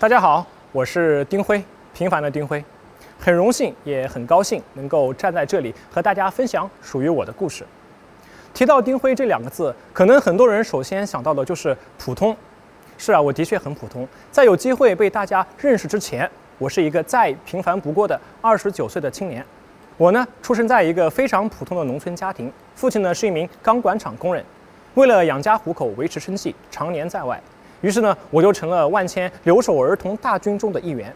大家好，我是丁辉，平凡的丁辉，很荣幸也很高兴能够站在这里和大家分享属于我的故事。提到丁辉这两个字，可能很多人首先想到的就是普通。是啊，我的确很普通。在有机会被大家认识之前，我是一个再平凡不过的二十九岁的青年。我呢，出生在一个非常普通的农村家庭，父亲呢是一名钢管厂工人，为了养家糊口、维持生计，常年在外。于是呢，我就成了万千留守儿童大军中的一员。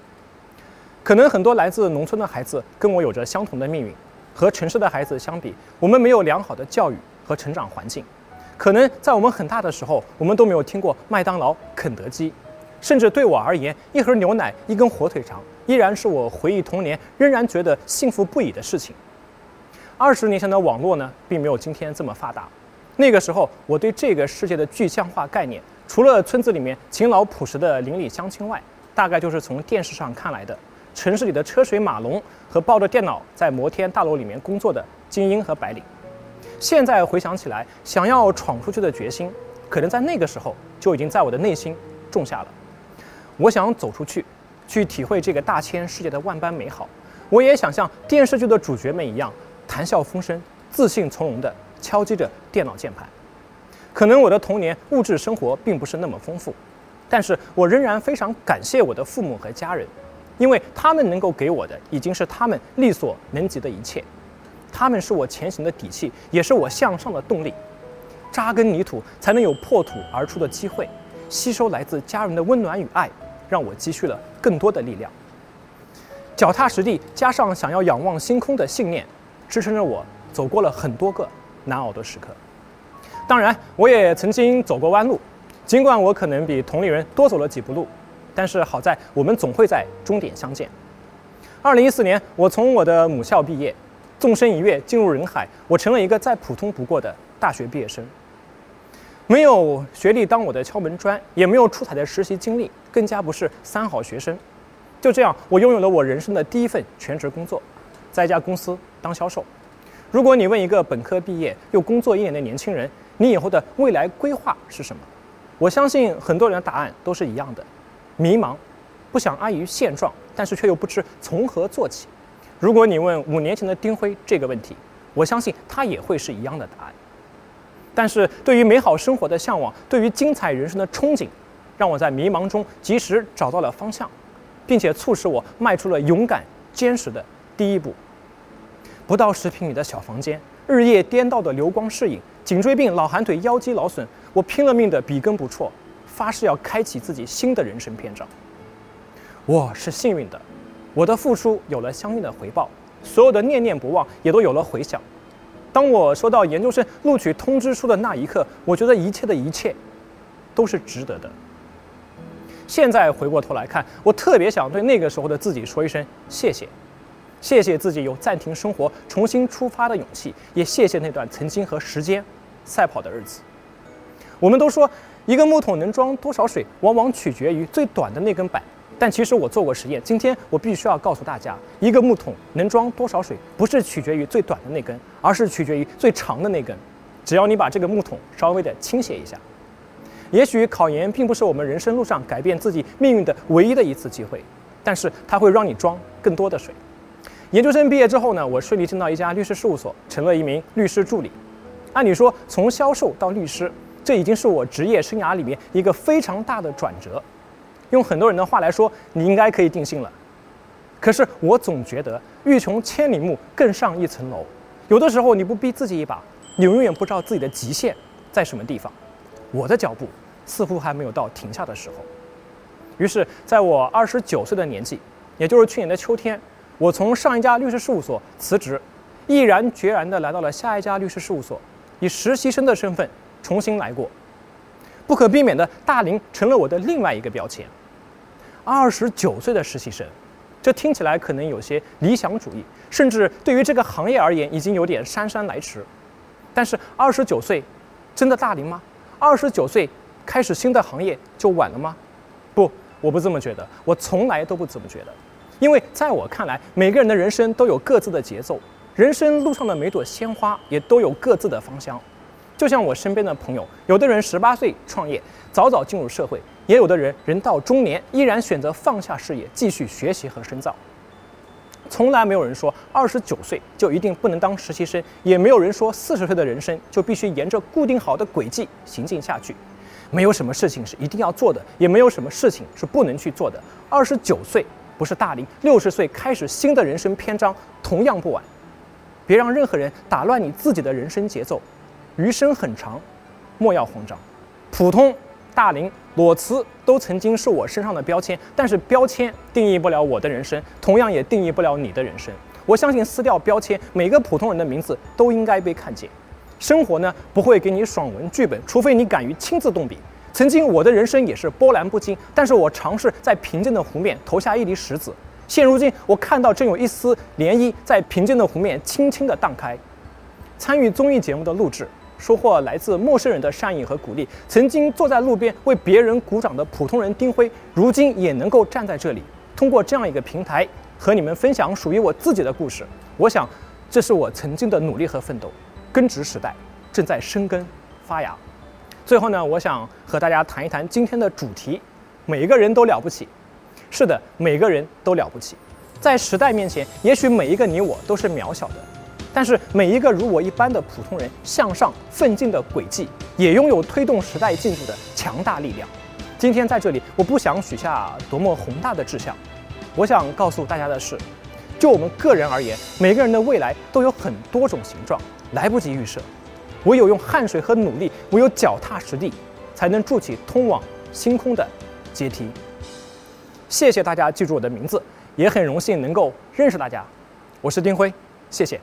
可能很多来自农村的孩子跟我有着相同的命运。和城市的孩子相比，我们没有良好的教育和成长环境。可能在我们很大的时候，我们都没有听过麦当劳、肯德基。甚至对我而言，一盒牛奶、一根火腿肠，依然是我回忆童年仍然觉得幸福不已的事情。二十年前的网络呢，并没有今天这么发达。那个时候，我对这个世界的具象化概念。除了村子里面勤劳朴实的邻里乡亲外，大概就是从电视上看来的城市里的车水马龙和抱着电脑在摩天大楼里面工作的精英和白领。现在回想起来，想要闯出去的决心，可能在那个时候就已经在我的内心种下了。我想走出去，去体会这个大千世界的万般美好。我也想像电视剧的主角们一样，谈笑风生、自信从容地敲击着电脑键盘。可能我的童年物质生活并不是那么丰富，但是我仍然非常感谢我的父母和家人，因为他们能够给我的已经是他们力所能及的一切，他们是我前行的底气，也是我向上的动力。扎根泥土，才能有破土而出的机会；吸收来自家人的温暖与爱，让我积蓄了更多的力量。脚踏实地，加上想要仰望星空的信念，支撑着我走过了很多个难熬的时刻。当然，我也曾经走过弯路，尽管我可能比同龄人多走了几步路，但是好在我们总会在终点相见。二零一四年，我从我的母校毕业，纵身一跃进入人海，我成了一个再普通不过的大学毕业生。没有学历当我的敲门砖，也没有出彩的实习经历，更加不是三好学生。就这样，我拥有了我人生的第一份全职工作，在一家公司当销售。如果你问一个本科毕业又工作一年的年轻人，你以后的未来规划是什么？我相信很多人的答案都是一样的：迷茫，不想安于现状，但是却又不知从何做起。如果你问五年前的丁辉这个问题，我相信他也会是一样的答案。但是对于美好生活的向往，对于精彩人生的憧憬，让我在迷茫中及时找到了方向，并且促使我迈出了勇敢坚实的第一步。不到十平米的小房间，日夜颠倒的流光逝影，颈椎病、老寒腿、腰肌劳损，我拼了命的笔耕不辍，发誓要开启自己新的人生篇章。我是幸运的，我的付出有了相应的回报，所有的念念不忘也都有了回响。当我收到研究生录取通知书的那一刻，我觉得一切的一切都是值得的。现在回过头来看，我特别想对那个时候的自己说一声谢谢。谢谢自己有暂停生活、重新出发的勇气，也谢谢那段曾经和时间赛跑的日子。我们都说，一个木桶能装多少水，往往取决于最短的那根板。但其实我做过实验，今天我必须要告诉大家，一个木桶能装多少水，不是取决于最短的那根，而是取决于最长的那根。只要你把这个木桶稍微的倾斜一下，也许考研并不是我们人生路上改变自己命运的唯一的一次机会，但是它会让你装更多的水。研究生毕业之后呢，我顺利进到一家律师事务所，成了一名律师助理。按理说，从销售到律师，这已经是我职业生涯里面一个非常大的转折。用很多人的话来说，你应该可以定性了。可是我总觉得欲穷千里目，更上一层楼。有的时候你不逼自己一把，你永远不知道自己的极限在什么地方。我的脚步似乎还没有到停下的时候。于是，在我二十九岁的年纪，也就是去年的秋天。我从上一家律师事务所辞职，毅然决然地来到了下一家律师事务所，以实习生的身份重新来过。不可避免的，大龄成了我的另外一个标签。二十九岁的实习生，这听起来可能有些理想主义，甚至对于这个行业而言已经有点姗姗来迟。但是，二十九岁真的大龄吗？二十九岁开始新的行业就晚了吗？不，我不这么觉得，我从来都不这么觉得。因为在我看来，每个人的人生都有各自的节奏，人生路上的每朵鲜花也都有各自的芳香。就像我身边的朋友，有的人十八岁创业，早早进入社会，也有的人人到中年依然选择放下事业，继续学习和深造。从来没有人说二十九岁就一定不能当实习生，也没有人说四十岁的人生就必须沿着固定好的轨迹行进下去。没有什么事情是一定要做的，也没有什么事情是不能去做的。二十九岁不是大龄，六十岁开始新的人生篇章同样不晚。别让任何人打乱你自己的人生节奏。余生很长，莫要慌张。普通。大龄裸辞都曾经是我身上的标签，但是标签定义不了我的人生，同样也定义不了你的人生。我相信撕掉标签，每个普通人的名字都应该被看见。生活呢不会给你爽文剧本，除非你敢于亲自动笔。曾经我的人生也是波澜不惊，但是我尝试在平静的湖面投下一粒石子。现如今，我看到正有一丝涟漪在平静的湖面轻轻地荡开。参与综艺节目的录制。收获来自陌生人的善意和鼓励。曾经坐在路边为别人鼓掌的普通人丁辉，如今也能够站在这里，通过这样一个平台和你们分享属于我自己的故事。我想，这是我曾经的努力和奋斗。根植时代正在生根发芽。最后呢，我想和大家谈一谈今天的主题：每一个人都了不起。是的，每个人都了不起。在时代面前，也许每一个你我都是渺小的。但是每一个如我一般的普通人向上奋进的轨迹，也拥有推动时代进步的强大力量。今天在这里，我不想许下多么宏大的志向，我想告诉大家的是，就我们个人而言，每个人的未来都有很多种形状，来不及预设。唯有用汗水和努力，唯有脚踏实地，才能筑起通往星空的阶梯。谢谢大家记住我的名字，也很荣幸能够认识大家。我是丁辉，谢谢。